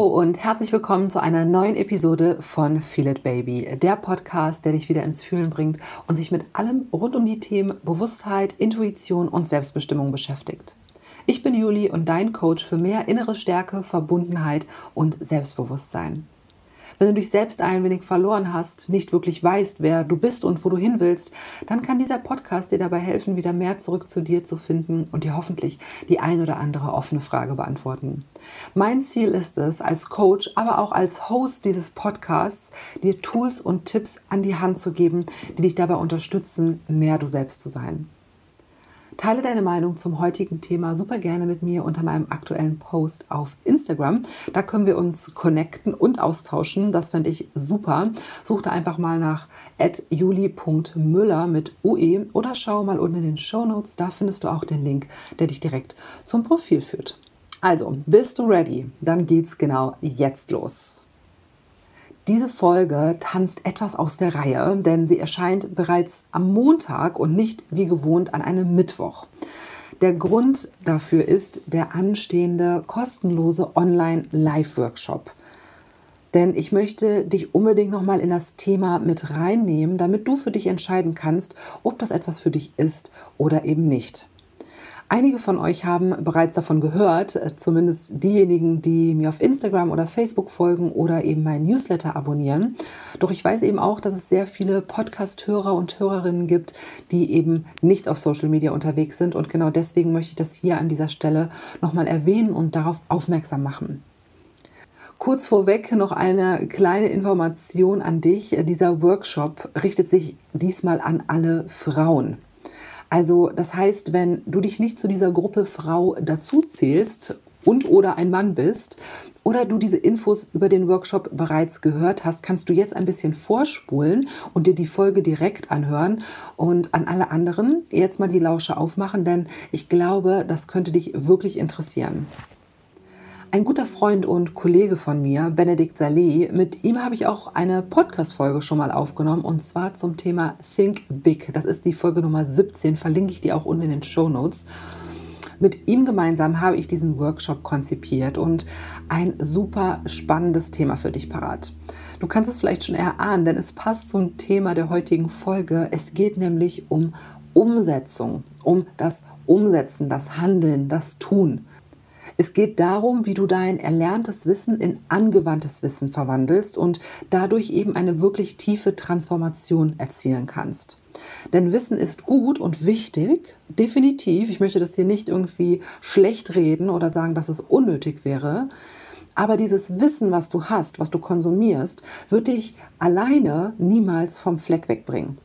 Hallo und herzlich willkommen zu einer neuen Episode von Feel It Baby, der Podcast, der dich wieder ins Fühlen bringt und sich mit allem rund um die Themen Bewusstheit, Intuition und Selbstbestimmung beschäftigt. Ich bin Juli und dein Coach für mehr innere Stärke, Verbundenheit und Selbstbewusstsein. Wenn du dich selbst ein wenig verloren hast, nicht wirklich weißt, wer du bist und wo du hin willst, dann kann dieser Podcast dir dabei helfen, wieder mehr zurück zu dir zu finden und dir hoffentlich die ein oder andere offene Frage beantworten. Mein Ziel ist es, als Coach, aber auch als Host dieses Podcasts, dir Tools und Tipps an die Hand zu geben, die dich dabei unterstützen, mehr du selbst zu sein. Teile deine Meinung zum heutigen Thema super gerne mit mir unter meinem aktuellen Post auf Instagram. Da können wir uns connecten und austauschen. Das fände ich super. Such da einfach mal nach juli.müller mit UE oder schau mal unten in den Show Notes. Da findest du auch den Link, der dich direkt zum Profil führt. Also, bist du ready? Dann geht's genau jetzt los. Diese Folge tanzt etwas aus der Reihe, denn sie erscheint bereits am Montag und nicht wie gewohnt an einem Mittwoch. Der Grund dafür ist der anstehende kostenlose Online-Live-Workshop. Denn ich möchte dich unbedingt nochmal in das Thema mit reinnehmen, damit du für dich entscheiden kannst, ob das etwas für dich ist oder eben nicht. Einige von euch haben bereits davon gehört, äh, zumindest diejenigen, die mir auf Instagram oder Facebook folgen oder eben mein Newsletter abonnieren. Doch ich weiß eben auch, dass es sehr viele Podcast-Hörer und Hörerinnen gibt, die eben nicht auf Social Media unterwegs sind. Und genau deswegen möchte ich das hier an dieser Stelle nochmal erwähnen und darauf aufmerksam machen. Kurz vorweg noch eine kleine Information an dich. Dieser Workshop richtet sich diesmal an alle Frauen. Also das heißt, wenn du dich nicht zu dieser Gruppe Frau dazu zählst und oder ein Mann bist oder du diese Infos über den Workshop bereits gehört hast, kannst du jetzt ein bisschen vorspulen und dir die Folge direkt anhören und an alle anderen jetzt mal die Lausche aufmachen, denn ich glaube, das könnte dich wirklich interessieren. Ein guter Freund und Kollege von mir, Benedikt Saleh, mit ihm habe ich auch eine Podcast-Folge schon mal aufgenommen und zwar zum Thema Think Big. Das ist die Folge Nummer 17, verlinke ich dir auch unten in den Show Notes. Mit ihm gemeinsam habe ich diesen Workshop konzipiert und ein super spannendes Thema für dich parat. Du kannst es vielleicht schon erahnen, denn es passt zum Thema der heutigen Folge. Es geht nämlich um Umsetzung, um das Umsetzen, das Handeln, das Tun. Es geht darum, wie du dein erlerntes Wissen in angewandtes Wissen verwandelst und dadurch eben eine wirklich tiefe Transformation erzielen kannst. Denn Wissen ist gut und wichtig, definitiv. Ich möchte das hier nicht irgendwie schlecht reden oder sagen, dass es unnötig wäre. Aber dieses Wissen, was du hast, was du konsumierst, wird dich alleine niemals vom Fleck wegbringen.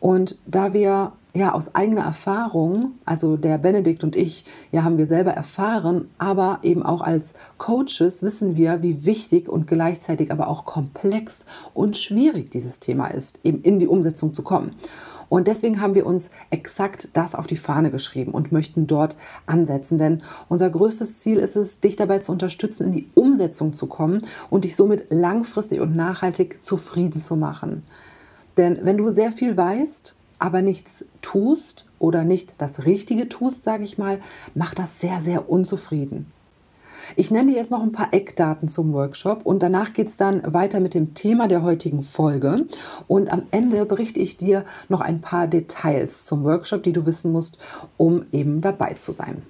Und da wir ja aus eigener Erfahrung, also der Benedikt und ich, ja haben wir selber erfahren, aber eben auch als Coaches wissen wir, wie wichtig und gleichzeitig aber auch komplex und schwierig dieses Thema ist, eben in die Umsetzung zu kommen. Und deswegen haben wir uns exakt das auf die Fahne geschrieben und möchten dort ansetzen. Denn unser größtes Ziel ist es, dich dabei zu unterstützen, in die Umsetzung zu kommen und dich somit langfristig und nachhaltig zufrieden zu machen. Denn wenn du sehr viel weißt, aber nichts tust oder nicht das Richtige tust, sage ich mal, macht das sehr, sehr unzufrieden. Ich nenne dir jetzt noch ein paar Eckdaten zum Workshop und danach geht es dann weiter mit dem Thema der heutigen Folge. Und am Ende berichte ich dir noch ein paar Details zum Workshop, die du wissen musst, um eben dabei zu sein.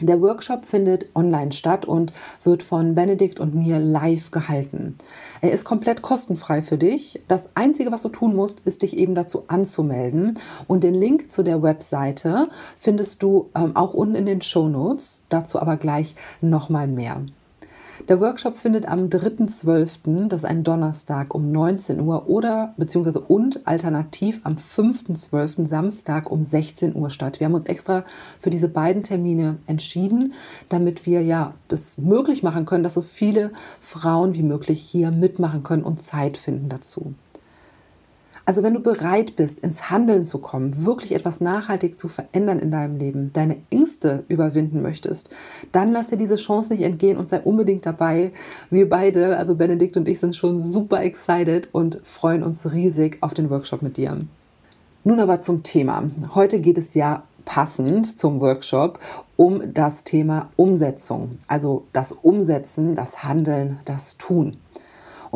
Der Workshop findet online statt und wird von Benedikt und mir live gehalten. Er ist komplett kostenfrei für dich. Das Einzige, was du tun musst, ist dich eben dazu anzumelden. Und den Link zu der Webseite findest du ähm, auch unten in den Show Notes. Dazu aber gleich nochmal mehr. Der Workshop findet am 3.12., das ist ein Donnerstag um 19 Uhr oder beziehungsweise und alternativ am 5.12. Samstag um 16 Uhr statt. Wir haben uns extra für diese beiden Termine entschieden, damit wir ja das möglich machen können, dass so viele Frauen wie möglich hier mitmachen können und Zeit finden dazu. Also wenn du bereit bist, ins Handeln zu kommen, wirklich etwas nachhaltig zu verändern in deinem Leben, deine Ängste überwinden möchtest, dann lass dir diese Chance nicht entgehen und sei unbedingt dabei. Wir beide, also Benedikt und ich, sind schon super excited und freuen uns riesig auf den Workshop mit dir. Nun aber zum Thema. Heute geht es ja passend zum Workshop um das Thema Umsetzung, also das Umsetzen, das Handeln, das Tun.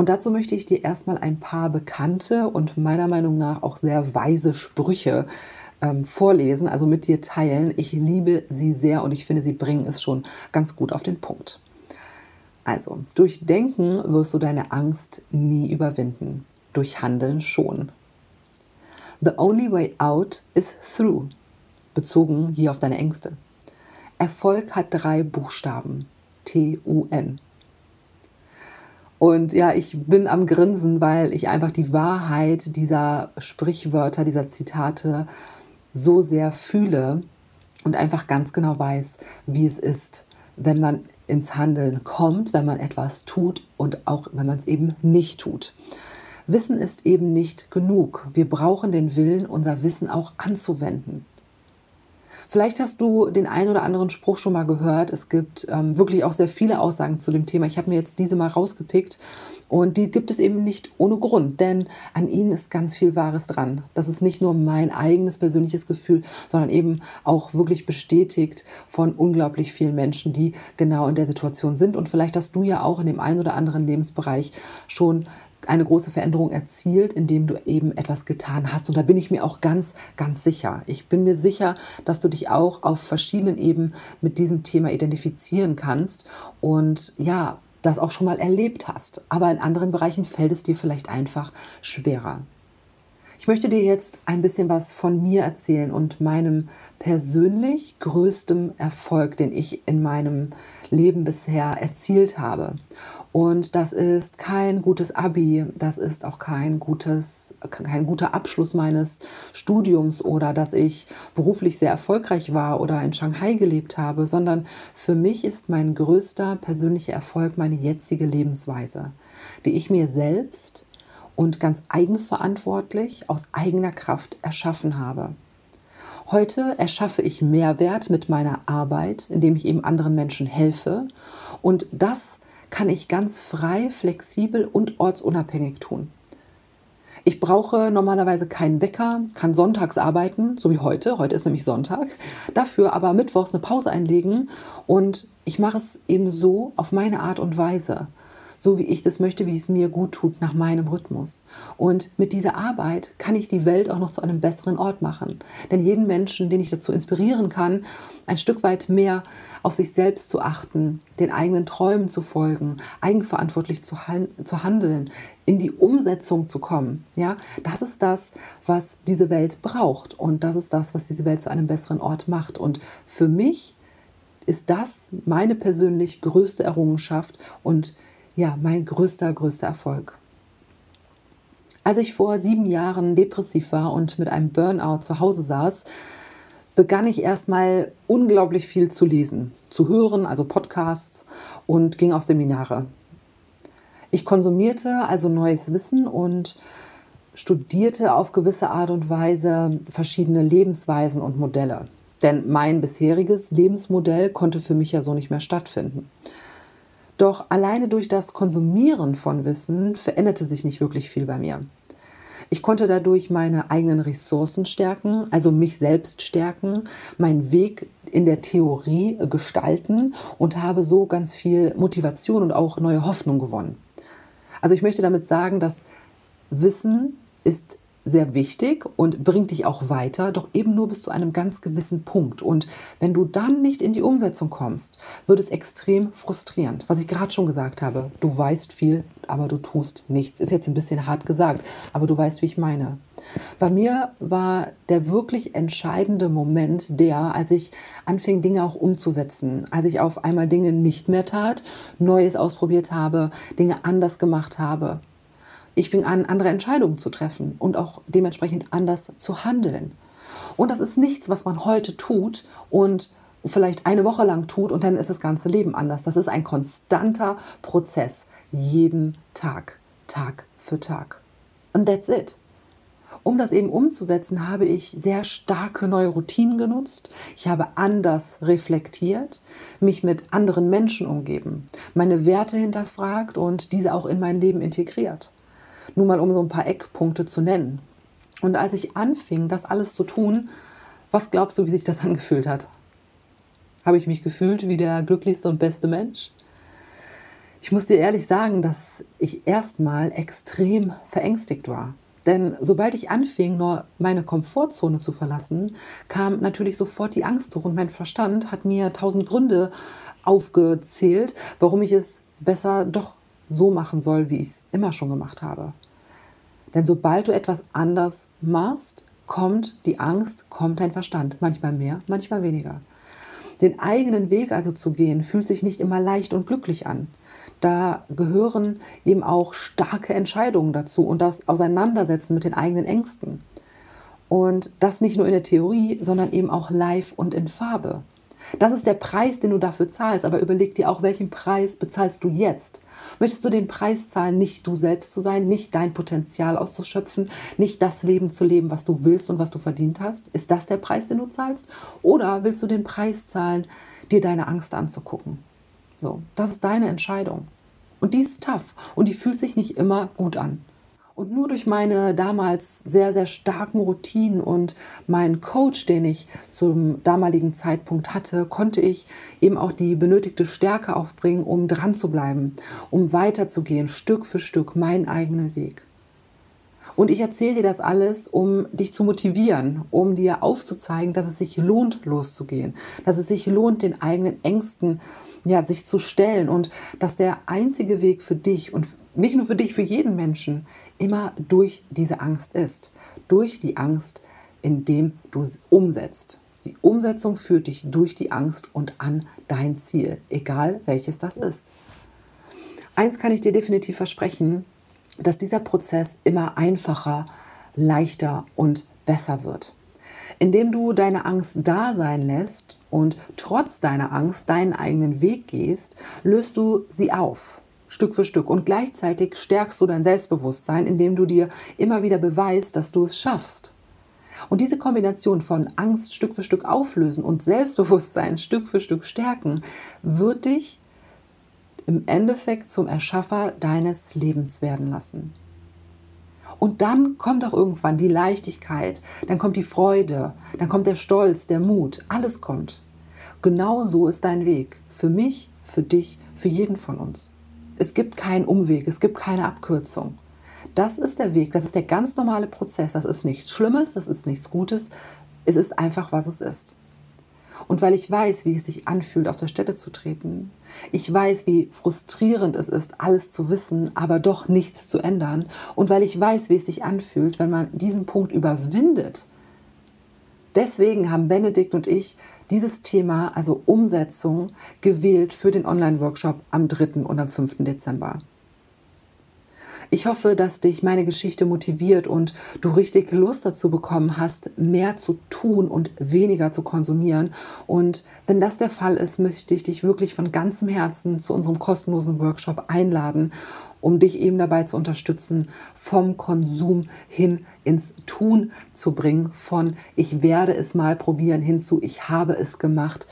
Und dazu möchte ich dir erstmal ein paar bekannte und meiner Meinung nach auch sehr weise Sprüche ähm, vorlesen, also mit dir teilen. Ich liebe sie sehr und ich finde, sie bringen es schon ganz gut auf den Punkt. Also, durch Denken wirst du deine Angst nie überwinden, durch Handeln schon. The only way out is through, bezogen hier auf deine Ängste. Erfolg hat drei Buchstaben, T-U-N. Und ja, ich bin am Grinsen, weil ich einfach die Wahrheit dieser Sprichwörter, dieser Zitate so sehr fühle und einfach ganz genau weiß, wie es ist, wenn man ins Handeln kommt, wenn man etwas tut und auch wenn man es eben nicht tut. Wissen ist eben nicht genug. Wir brauchen den Willen, unser Wissen auch anzuwenden. Vielleicht hast du den einen oder anderen Spruch schon mal gehört. Es gibt ähm, wirklich auch sehr viele Aussagen zu dem Thema. Ich habe mir jetzt diese mal rausgepickt und die gibt es eben nicht ohne Grund, denn an ihnen ist ganz viel Wahres dran. Das ist nicht nur mein eigenes persönliches Gefühl, sondern eben auch wirklich bestätigt von unglaublich vielen Menschen, die genau in der Situation sind. Und vielleicht hast du ja auch in dem einen oder anderen Lebensbereich schon eine große Veränderung erzielt, indem du eben etwas getan hast. Und da bin ich mir auch ganz, ganz sicher. Ich bin mir sicher, dass du dich auch auf verschiedenen Ebenen mit diesem Thema identifizieren kannst und ja, das auch schon mal erlebt hast. Aber in anderen Bereichen fällt es dir vielleicht einfach schwerer. Ich möchte dir jetzt ein bisschen was von mir erzählen und meinem persönlich größtem Erfolg, den ich in meinem Leben bisher erzielt habe. Und das ist kein gutes Abi, das ist auch kein gutes, kein guter Abschluss meines Studiums oder dass ich beruflich sehr erfolgreich war oder in Shanghai gelebt habe, sondern für mich ist mein größter persönlicher Erfolg meine jetzige Lebensweise, die ich mir selbst und ganz eigenverantwortlich aus eigener Kraft erschaffen habe. Heute erschaffe ich Mehrwert mit meiner Arbeit, indem ich eben anderen Menschen helfe. Und das kann ich ganz frei, flexibel und ortsunabhängig tun. Ich brauche normalerweise keinen Wecker, kann sonntags arbeiten, so wie heute. Heute ist nämlich Sonntag. Dafür aber mittwochs eine Pause einlegen und ich mache es eben so auf meine Art und Weise so wie ich das möchte, wie es mir gut tut, nach meinem Rhythmus. Und mit dieser Arbeit kann ich die Welt auch noch zu einem besseren Ort machen. Denn jeden Menschen, den ich dazu inspirieren kann, ein Stück weit mehr auf sich selbst zu achten, den eigenen Träumen zu folgen, eigenverantwortlich zu, zu handeln, in die Umsetzung zu kommen, ja, das ist das, was diese Welt braucht. Und das ist das, was diese Welt zu einem besseren Ort macht. Und für mich ist das meine persönlich größte Errungenschaft und ja, mein größter, größter Erfolg. Als ich vor sieben Jahren depressiv war und mit einem Burnout zu Hause saß, begann ich erstmal unglaublich viel zu lesen, zu hören, also Podcasts und ging auf Seminare. Ich konsumierte also neues Wissen und studierte auf gewisse Art und Weise verschiedene Lebensweisen und Modelle. Denn mein bisheriges Lebensmodell konnte für mich ja so nicht mehr stattfinden. Doch alleine durch das Konsumieren von Wissen veränderte sich nicht wirklich viel bei mir. Ich konnte dadurch meine eigenen Ressourcen stärken, also mich selbst stärken, meinen Weg in der Theorie gestalten und habe so ganz viel Motivation und auch neue Hoffnung gewonnen. Also ich möchte damit sagen, dass Wissen ist sehr wichtig und bringt dich auch weiter, doch eben nur bis zu einem ganz gewissen Punkt. Und wenn du dann nicht in die Umsetzung kommst, wird es extrem frustrierend. Was ich gerade schon gesagt habe, du weißt viel, aber du tust nichts. Ist jetzt ein bisschen hart gesagt, aber du weißt, wie ich meine. Bei mir war der wirklich entscheidende Moment der, als ich anfing, Dinge auch umzusetzen, als ich auf einmal Dinge nicht mehr tat, Neues ausprobiert habe, Dinge anders gemacht habe. Ich fing an, andere Entscheidungen zu treffen und auch dementsprechend anders zu handeln. Und das ist nichts, was man heute tut und vielleicht eine Woche lang tut und dann ist das ganze Leben anders. Das ist ein konstanter Prozess, jeden Tag, Tag für Tag. Und that's it. Um das eben umzusetzen, habe ich sehr starke neue Routinen genutzt. Ich habe anders reflektiert, mich mit anderen Menschen umgeben, meine Werte hinterfragt und diese auch in mein Leben integriert. Nur mal um so ein paar Eckpunkte zu nennen. Und als ich anfing, das alles zu tun, Was glaubst du, wie sich das angefühlt hat? Habe ich mich gefühlt wie der glücklichste und beste Mensch? Ich muss dir ehrlich sagen, dass ich erstmal extrem verängstigt war. Denn sobald ich anfing, nur meine Komfortzone zu verlassen, kam natürlich sofort die Angst hoch und mein Verstand hat mir tausend Gründe aufgezählt, warum ich es besser doch so machen soll, wie ich es immer schon gemacht habe. Denn sobald du etwas anders machst, kommt die Angst, kommt dein Verstand. Manchmal mehr, manchmal weniger. Den eigenen Weg also zu gehen, fühlt sich nicht immer leicht und glücklich an. Da gehören eben auch starke Entscheidungen dazu und das Auseinandersetzen mit den eigenen Ängsten. Und das nicht nur in der Theorie, sondern eben auch live und in Farbe. Das ist der Preis, den du dafür zahlst, aber überleg dir auch, welchen Preis bezahlst du jetzt? Möchtest du den Preis zahlen, nicht du selbst zu sein, nicht dein Potenzial auszuschöpfen, nicht das Leben zu leben, was du willst und was du verdient hast? Ist das der Preis, den du zahlst? Oder willst du den Preis zahlen, dir deine Angst anzugucken? So, das ist deine Entscheidung. Und die ist tough und die fühlt sich nicht immer gut an. Und nur durch meine damals sehr, sehr starken Routinen und meinen Coach, den ich zum damaligen Zeitpunkt hatte, konnte ich eben auch die benötigte Stärke aufbringen, um dran zu bleiben, um weiterzugehen, Stück für Stück, meinen eigenen Weg. Und ich erzähle dir das alles, um dich zu motivieren, um dir aufzuzeigen, dass es sich lohnt, loszugehen, dass es sich lohnt, den eigenen Ängsten ja, sich zu stellen und dass der einzige Weg für dich und nicht nur für dich, für jeden Menschen immer durch diese Angst ist. Durch die Angst, indem du es umsetzt. Die Umsetzung führt dich durch die Angst und an dein Ziel, egal welches das ist. Eins kann ich dir definitiv versprechen, dass dieser Prozess immer einfacher, leichter und besser wird. Indem du deine Angst da sein lässt und trotz deiner Angst deinen eigenen Weg gehst, löst du sie auf. Stück für Stück. Und gleichzeitig stärkst du dein Selbstbewusstsein, indem du dir immer wieder beweist, dass du es schaffst. Und diese Kombination von Angst Stück für Stück auflösen und Selbstbewusstsein Stück für Stück stärken, wird dich im Endeffekt zum Erschaffer deines Lebens werden lassen. Und dann kommt auch irgendwann die Leichtigkeit, dann kommt die Freude, dann kommt der Stolz, der Mut, alles kommt. Genau so ist dein Weg. Für mich, für dich, für jeden von uns. Es gibt keinen Umweg, es gibt keine Abkürzung. Das ist der Weg, das ist der ganz normale Prozess. Das ist nichts Schlimmes, das ist nichts Gutes. Es ist einfach, was es ist. Und weil ich weiß, wie es sich anfühlt, auf der Stelle zu treten, ich weiß, wie frustrierend es ist, alles zu wissen, aber doch nichts zu ändern, und weil ich weiß, wie es sich anfühlt, wenn man diesen Punkt überwindet, deswegen haben Benedikt und ich dieses Thema, also Umsetzung, gewählt für den Online-Workshop am 3. und am 5. Dezember. Ich hoffe, dass dich meine Geschichte motiviert und du richtig Lust dazu bekommen hast, mehr zu tun und weniger zu konsumieren. Und wenn das der Fall ist, möchte ich dich wirklich von ganzem Herzen zu unserem kostenlosen Workshop einladen, um dich eben dabei zu unterstützen, vom Konsum hin ins Tun zu bringen, von ich werde es mal probieren hinzu, ich habe es gemacht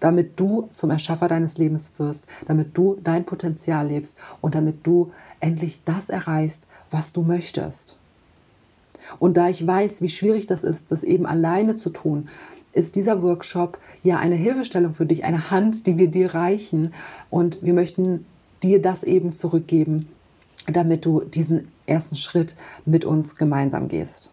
damit du zum Erschaffer deines Lebens wirst, damit du dein Potenzial lebst und damit du endlich das erreichst, was du möchtest. Und da ich weiß, wie schwierig das ist, das eben alleine zu tun, ist dieser Workshop ja eine Hilfestellung für dich, eine Hand, die wir dir reichen. Und wir möchten dir das eben zurückgeben, damit du diesen ersten Schritt mit uns gemeinsam gehst.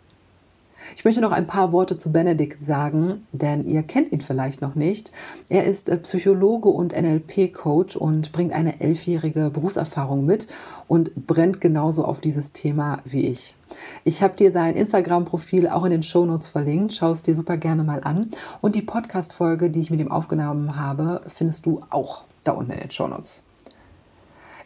Ich möchte noch ein paar Worte zu Benedikt sagen, denn ihr kennt ihn vielleicht noch nicht. Er ist äh, Psychologe und NLP-Coach und bringt eine elfjährige Berufserfahrung mit und brennt genauso auf dieses Thema wie ich. Ich habe dir sein Instagram-Profil auch in den Shownotes verlinkt. Schau es dir super gerne mal an. Und die Podcast-Folge, die ich mit ihm aufgenommen habe, findest du auch da unten in den Shownotes.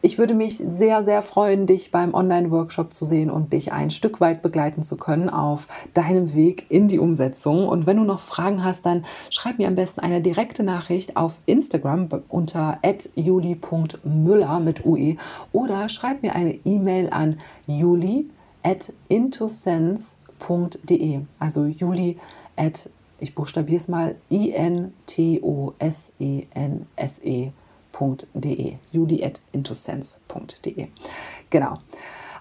Ich würde mich sehr, sehr freuen, dich beim Online-Workshop zu sehen und dich ein Stück weit begleiten zu können auf deinem Weg in die Umsetzung. Und wenn du noch Fragen hast, dann schreib mir am besten eine direkte Nachricht auf Instagram unter juli.müller mit UE oder schreib mir eine E-Mail an juli at intosense.de. Also juli at, ich buchstabiere es mal, I-N-T-O-S-E-N-S-E juli.intosense.de. juli.intosense.de. Genau.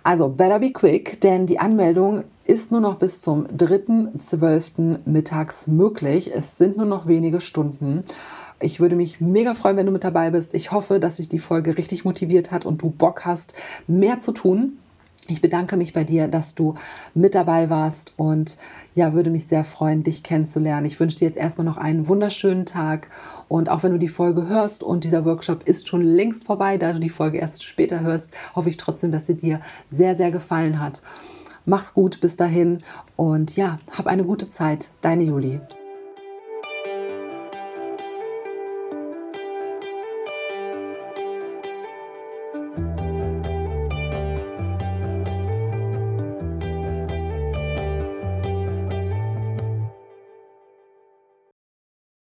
Also better be quick, denn die Anmeldung ist nur noch bis zum 3.12. mittags möglich. Es sind nur noch wenige Stunden. Ich würde mich mega freuen, wenn du mit dabei bist. Ich hoffe, dass sich die Folge richtig motiviert hat und du Bock hast, mehr zu tun. Ich bedanke mich bei dir, dass du mit dabei warst und ja, würde mich sehr freuen, dich kennenzulernen. Ich wünsche dir jetzt erstmal noch einen wunderschönen Tag und auch wenn du die Folge hörst und dieser Workshop ist schon längst vorbei, da du die Folge erst später hörst, hoffe ich trotzdem, dass sie dir sehr, sehr gefallen hat. Mach's gut bis dahin und ja, hab eine gute Zeit. Deine Julie.